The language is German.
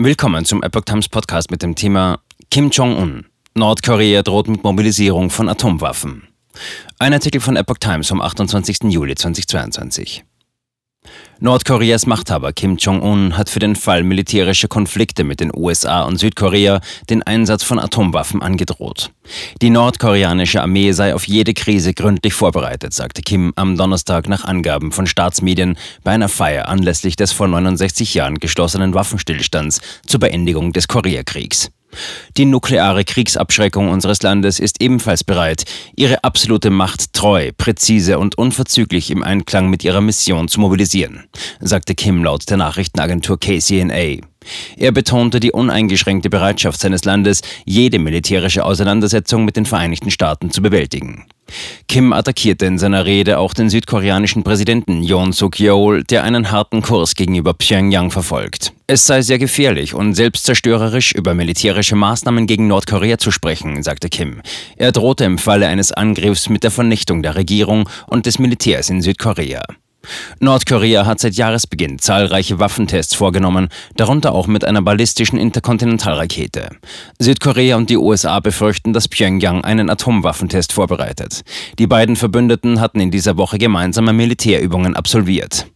Willkommen zum Epoch Times Podcast mit dem Thema Kim Jong-un. Nordkorea droht mit Mobilisierung von Atomwaffen. Ein Artikel von Epoch Times vom 28. Juli 2022. Nordkoreas Machthaber Kim Jong-un hat für den Fall militärischer Konflikte mit den USA und Südkorea den Einsatz von Atomwaffen angedroht. Die nordkoreanische Armee sei auf jede Krise gründlich vorbereitet, sagte Kim am Donnerstag nach Angaben von Staatsmedien bei einer Feier anlässlich des vor 69 Jahren geschlossenen Waffenstillstands zur Beendigung des Koreakriegs. Die nukleare Kriegsabschreckung unseres Landes ist ebenfalls bereit, ihre absolute Macht treu, präzise und unverzüglich im Einklang mit ihrer Mission zu mobilisieren, sagte Kim laut der Nachrichtenagentur KCNA. Er betonte die uneingeschränkte Bereitschaft seines Landes, jede militärische Auseinandersetzung mit den Vereinigten Staaten zu bewältigen. Kim attackierte in seiner Rede auch den südkoreanischen Präsidenten Yoon Suk-yeol, der einen harten Kurs gegenüber Pyongyang verfolgt. Es sei sehr gefährlich und selbstzerstörerisch, über militärische Maßnahmen gegen Nordkorea zu sprechen, sagte Kim. Er drohte im Falle eines Angriffs mit der Vernichtung der Regierung und des Militärs in Südkorea. Nordkorea hat seit Jahresbeginn zahlreiche Waffentests vorgenommen, darunter auch mit einer ballistischen Interkontinentalrakete. Südkorea und die USA befürchten, dass Pyongyang einen Atomwaffentest vorbereitet. Die beiden Verbündeten hatten in dieser Woche gemeinsame Militärübungen absolviert.